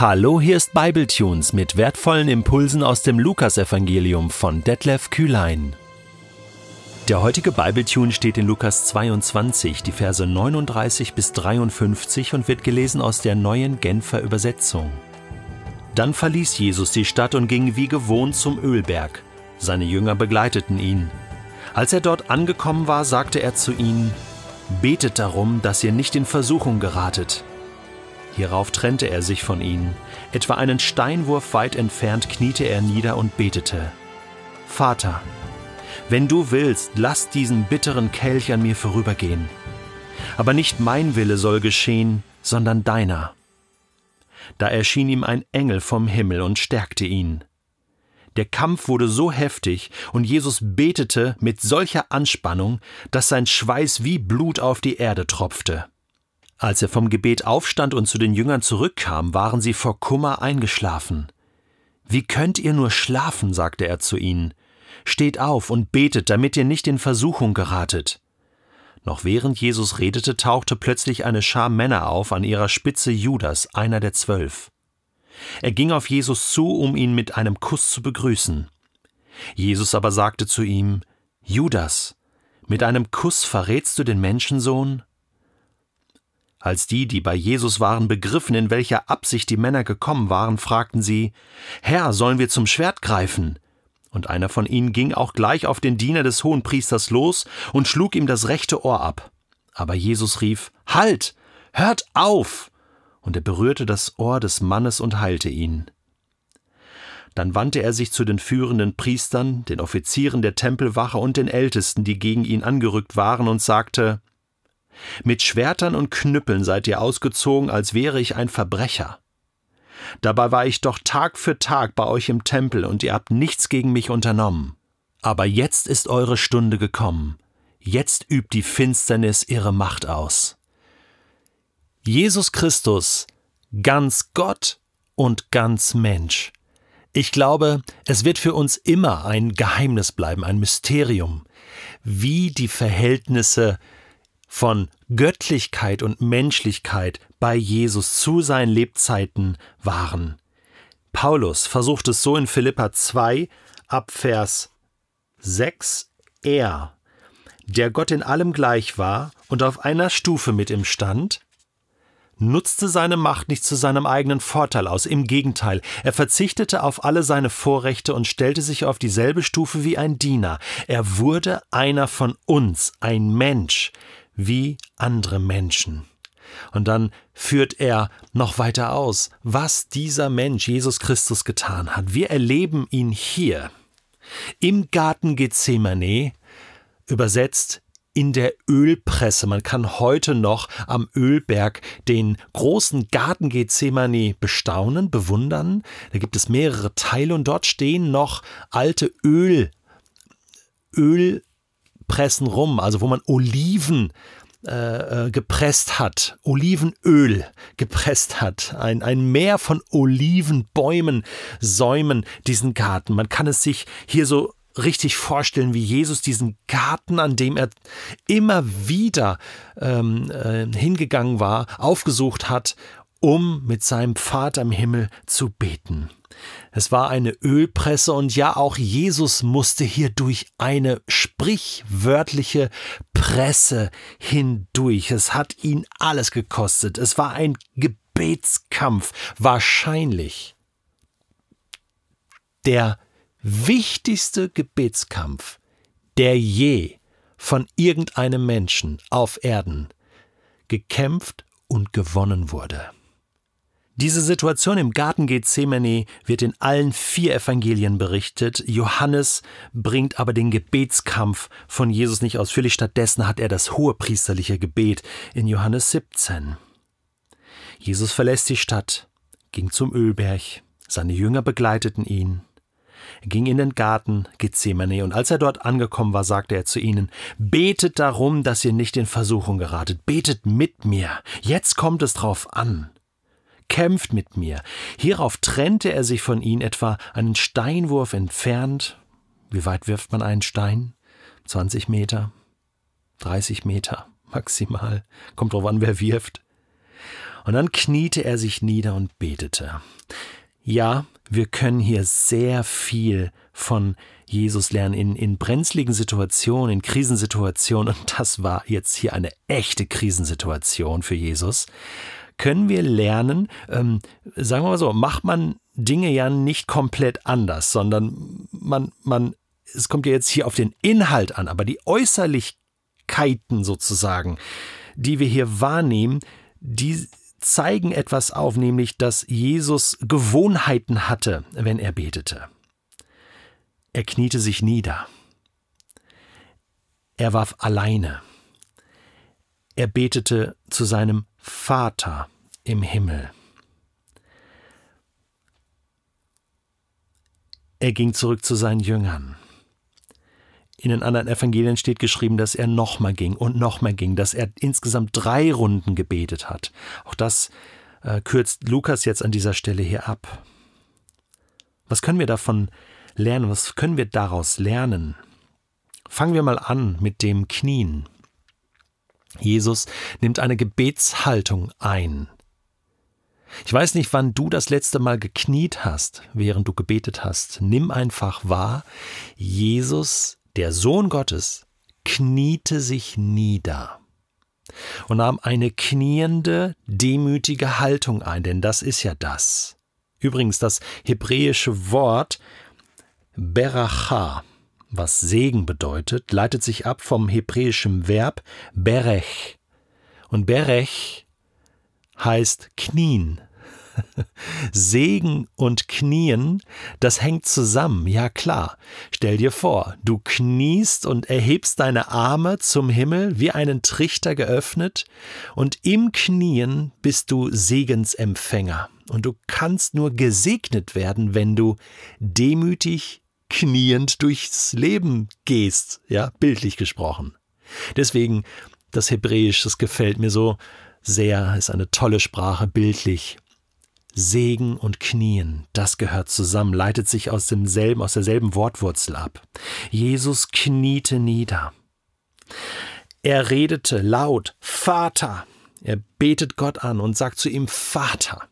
Hallo, hier ist Bibletunes mit wertvollen Impulsen aus dem Lukasevangelium von Detlef Kühlein. Der heutige Bibletune steht in Lukas 22, die Verse 39 bis 53 und wird gelesen aus der neuen Genfer Übersetzung. Dann verließ Jesus die Stadt und ging wie gewohnt zum Ölberg. Seine Jünger begleiteten ihn. Als er dort angekommen war, sagte er zu ihnen, Betet darum, dass ihr nicht in Versuchung geratet. Hierauf trennte er sich von ihnen. Etwa einen Steinwurf weit entfernt kniete er nieder und betete. Vater, wenn du willst, lass diesen bitteren Kelch an mir vorübergehen. Aber nicht mein Wille soll geschehen, sondern deiner. Da erschien ihm ein Engel vom Himmel und stärkte ihn. Der Kampf wurde so heftig und Jesus betete mit solcher Anspannung, dass sein Schweiß wie Blut auf die Erde tropfte. Als er vom Gebet aufstand und zu den Jüngern zurückkam, waren sie vor Kummer eingeschlafen. Wie könnt ihr nur schlafen, sagte er zu ihnen. Steht auf und betet, damit ihr nicht in Versuchung geratet. Noch während Jesus redete, tauchte plötzlich eine Schar Männer auf, an ihrer Spitze Judas, einer der zwölf. Er ging auf Jesus zu, um ihn mit einem Kuss zu begrüßen. Jesus aber sagte zu ihm Judas, mit einem Kuss verrätst du den Menschensohn? Als die, die bei Jesus waren, begriffen, in welcher Absicht die Männer gekommen waren, fragten sie Herr, sollen wir zum Schwert greifen? Und einer von ihnen ging auch gleich auf den Diener des Hohenpriesters los und schlug ihm das rechte Ohr ab. Aber Jesus rief Halt. Hört auf. Und er berührte das Ohr des Mannes und heilte ihn. Dann wandte er sich zu den führenden Priestern, den Offizieren der Tempelwache und den Ältesten, die gegen ihn angerückt waren, und sagte mit Schwertern und Knüppeln seid ihr ausgezogen, als wäre ich ein Verbrecher. Dabei war ich doch Tag für Tag bei euch im Tempel, und ihr habt nichts gegen mich unternommen. Aber jetzt ist eure Stunde gekommen. Jetzt übt die Finsternis ihre Macht aus. Jesus Christus, ganz Gott und ganz Mensch. Ich glaube, es wird für uns immer ein Geheimnis bleiben, ein Mysterium, wie die Verhältnisse von Göttlichkeit und Menschlichkeit bei Jesus zu seinen Lebzeiten waren. Paulus versucht es so in Philippa 2 ab Vers 6 er, der Gott in allem gleich war und auf einer Stufe mit ihm stand, nutzte seine Macht nicht zu seinem eigenen Vorteil aus, im Gegenteil, er verzichtete auf alle seine Vorrechte und stellte sich auf dieselbe Stufe wie ein Diener. Er wurde einer von uns, ein Mensch, wie andere Menschen. Und dann führt er noch weiter aus, was dieser Mensch Jesus Christus getan hat. Wir erleben ihn hier im Garten Gethsemane, übersetzt in der Ölpresse. Man kann heute noch am Ölberg den großen Garten Gethsemane bestaunen, bewundern. Da gibt es mehrere Teile und dort stehen noch alte Öl, Öl pressen rum, also wo man Oliven äh, äh, gepresst hat, Olivenöl gepresst hat, ein, ein Meer von Olivenbäumen säumen diesen Garten. Man kann es sich hier so richtig vorstellen, wie Jesus diesen Garten, an dem er immer wieder ähm, äh, hingegangen war, aufgesucht hat, um mit seinem Vater im Himmel zu beten. Es war eine Ölpresse und ja, auch Jesus musste hier durch eine sprichwörtliche Presse hindurch. Es hat ihn alles gekostet. Es war ein Gebetskampf, wahrscheinlich der wichtigste Gebetskampf, der je von irgendeinem Menschen auf Erden gekämpft und gewonnen wurde. Diese Situation im Garten Gethsemane wird in allen vier Evangelien berichtet. Johannes bringt aber den Gebetskampf von Jesus nicht ausführlich. Stattdessen hat er das hohepriesterliche Gebet in Johannes 17. Jesus verlässt die Stadt, ging zum Ölberg. Seine Jünger begleiteten ihn. Er ging in den Garten Gethsemane und als er dort angekommen war, sagte er zu ihnen, Betet darum, dass ihr nicht in Versuchung geratet, betet mit mir, jetzt kommt es drauf an kämpft mit mir. Hierauf trennte er sich von ihnen etwa einen Steinwurf entfernt. Wie weit wirft man einen Stein? 20 Meter? 30 Meter maximal. Kommt drauf an, wer wirft. Und dann kniete er sich nieder und betete. Ja, wir können hier sehr viel von Jesus lernen in, in brenzligen Situationen, in Krisensituationen. Und das war jetzt hier eine echte Krisensituation für Jesus. Können wir lernen, ähm, sagen wir mal so, macht man Dinge ja nicht komplett anders, sondern man, man, es kommt ja jetzt hier auf den Inhalt an, aber die Äußerlichkeiten sozusagen, die wir hier wahrnehmen, die zeigen etwas auf, nämlich dass Jesus Gewohnheiten hatte, wenn er betete. Er kniete sich nieder. Er warf alleine. Er betete zu seinem Vater im Himmel. Er ging zurück zu seinen Jüngern. In den anderen Evangelien steht geschrieben, dass er nochmal ging und nochmal ging, dass er insgesamt drei Runden gebetet hat. Auch das äh, kürzt Lukas jetzt an dieser Stelle hier ab. Was können wir davon lernen? Was können wir daraus lernen? Fangen wir mal an mit dem Knien. Jesus nimmt eine Gebetshaltung ein. Ich weiß nicht, wann du das letzte Mal gekniet hast, während du gebetet hast. Nimm einfach wahr, Jesus der Sohn Gottes kniete sich nieder und nahm eine kniende, demütige Haltung ein, denn das ist ja das. Übrigens, das hebräische Wort Beracha, was Segen bedeutet, leitet sich ab vom hebräischen Verb Berech. Und Berech heißt knien. Segen und Knien, das hängt zusammen, ja klar. Stell dir vor, du kniest und erhebst deine Arme zum Himmel wie einen Trichter geöffnet, und im Knien bist du Segensempfänger. Und du kannst nur gesegnet werden, wenn du demütig kniend durchs Leben gehst, ja, bildlich gesprochen. Deswegen, das Hebräisch, das gefällt mir so sehr, ist eine tolle Sprache, bildlich. Segen und Knien, das gehört zusammen, leitet sich aus demselben, aus derselben Wortwurzel ab. Jesus kniete nieder. Er redete laut, Vater. Er betet Gott an und sagt zu ihm, Vater.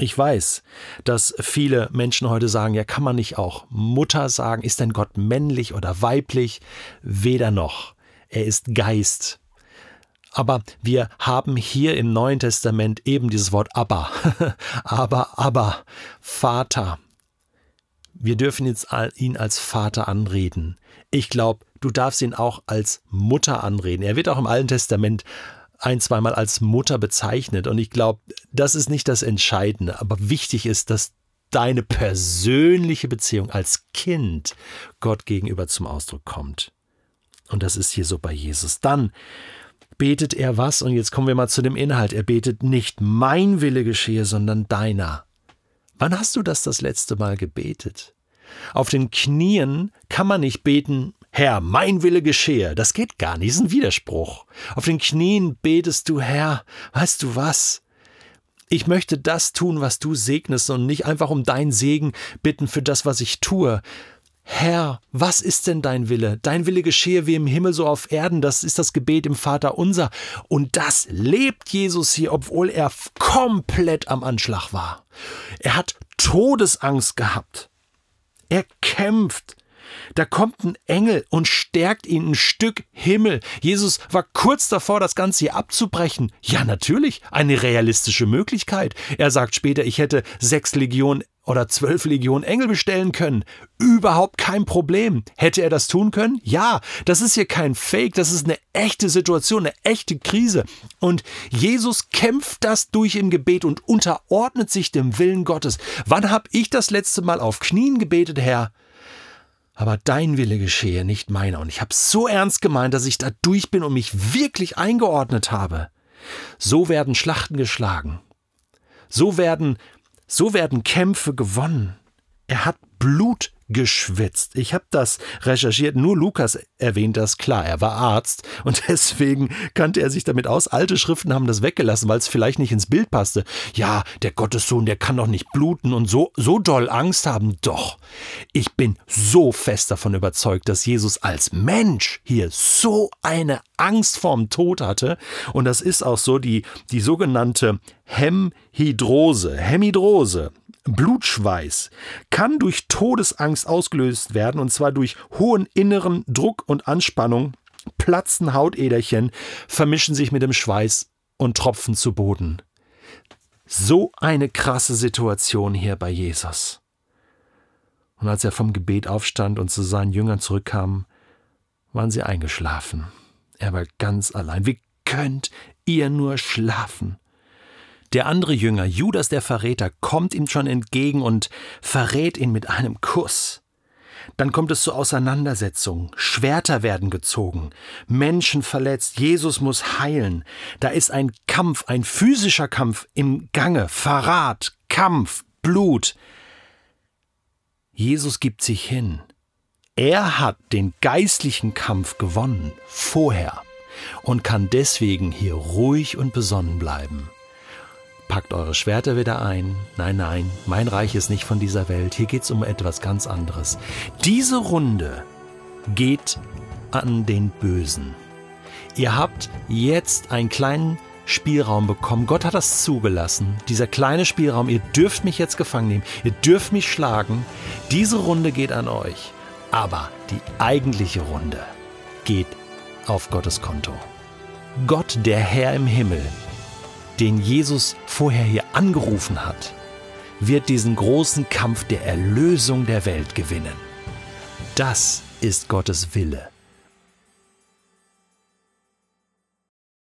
Ich weiß, dass viele Menschen heute sagen, ja, kann man nicht auch Mutter sagen? Ist denn Gott männlich oder weiblich? Weder noch. Er ist Geist. Aber wir haben hier im Neuen Testament eben dieses Wort Abba. aber, aber, Vater. Wir dürfen jetzt ihn als Vater anreden. Ich glaube, du darfst ihn auch als Mutter anreden. Er wird auch im Alten Testament ein, zweimal als Mutter bezeichnet. Und ich glaube, das ist nicht das Entscheidende. Aber wichtig ist, dass deine persönliche Beziehung als Kind Gott gegenüber zum Ausdruck kommt. Und das ist hier so bei Jesus. Dann betet er was? Und jetzt kommen wir mal zu dem Inhalt. Er betet nicht mein Wille geschehe, sondern deiner. Wann hast du das das letzte Mal gebetet? Auf den Knien kann man nicht beten, Herr, mein Wille geschehe. Das geht gar nicht, ist ein Widerspruch. Auf den Knien betest du, Herr, weißt du was? Ich möchte das tun, was du segnest und nicht einfach um deinen Segen bitten für das, was ich tue. Herr, was ist denn dein Wille? Dein Wille geschehe wie im Himmel so auf Erden. Das ist das Gebet im Vater unser. Und das lebt Jesus hier, obwohl er komplett am Anschlag war. Er hat Todesangst gehabt. Er kämpft. Da kommt ein Engel und stärkt ihn ein Stück Himmel. Jesus war kurz davor, das Ganze hier abzubrechen. Ja, natürlich, eine realistische Möglichkeit. Er sagt später, ich hätte sechs Legionen oder zwölf Legionen Engel bestellen können. Überhaupt kein Problem. Hätte er das tun können? Ja, das ist hier kein Fake, das ist eine echte Situation, eine echte Krise. Und Jesus kämpft das durch im Gebet und unterordnet sich dem Willen Gottes. Wann habe ich das letzte Mal auf Knien gebetet, Herr? Aber dein Wille geschehe, nicht meiner. Und ich habe so ernst gemeint, dass ich da durch bin und mich wirklich eingeordnet habe. So werden Schlachten geschlagen. So werden so werden Kämpfe gewonnen. Er hat Blut geschwitzt. Ich habe das recherchiert. Nur Lukas erwähnt das klar. Er war Arzt und deswegen kannte er sich damit aus. Alte Schriften haben das weggelassen, weil es vielleicht nicht ins Bild passte. Ja, der Gottessohn, der kann doch nicht bluten und so, so doll Angst haben. Doch. Ich bin so fest davon überzeugt, dass Jesus als Mensch hier so eine Angst vorm Tod hatte. Und das ist auch so die, die sogenannte Hemhydrose. Hemhydrose. Blutschweiß kann durch Todesangst ausgelöst werden, und zwar durch hohen inneren Druck und Anspannung, platzen Hautäderchen, vermischen sich mit dem Schweiß und tropfen zu Boden. So eine krasse Situation hier bei Jesus. Und als er vom Gebet aufstand und zu seinen Jüngern zurückkam, waren sie eingeschlafen. Er war ganz allein. Wie könnt ihr nur schlafen? Der andere Jünger, Judas der Verräter, kommt ihm schon entgegen und verrät ihn mit einem Kuss. Dann kommt es zu Auseinandersetzungen, Schwerter werden gezogen, Menschen verletzt, Jesus muss heilen. Da ist ein Kampf, ein physischer Kampf im Gange, Verrat, Kampf, Blut. Jesus gibt sich hin. Er hat den geistlichen Kampf gewonnen, vorher, und kann deswegen hier ruhig und besonnen bleiben. Packt eure Schwerter wieder ein. Nein, nein, mein Reich ist nicht von dieser Welt. Hier geht es um etwas ganz anderes. Diese Runde geht an den Bösen. Ihr habt jetzt einen kleinen Spielraum bekommen. Gott hat das zugelassen. Dieser kleine Spielraum, ihr dürft mich jetzt gefangen nehmen. Ihr dürft mich schlagen. Diese Runde geht an euch. Aber die eigentliche Runde geht auf Gottes Konto. Gott, der Herr im Himmel, den Jesus vorher hier angerufen hat, wird diesen großen Kampf der Erlösung der Welt gewinnen. Das ist Gottes Wille.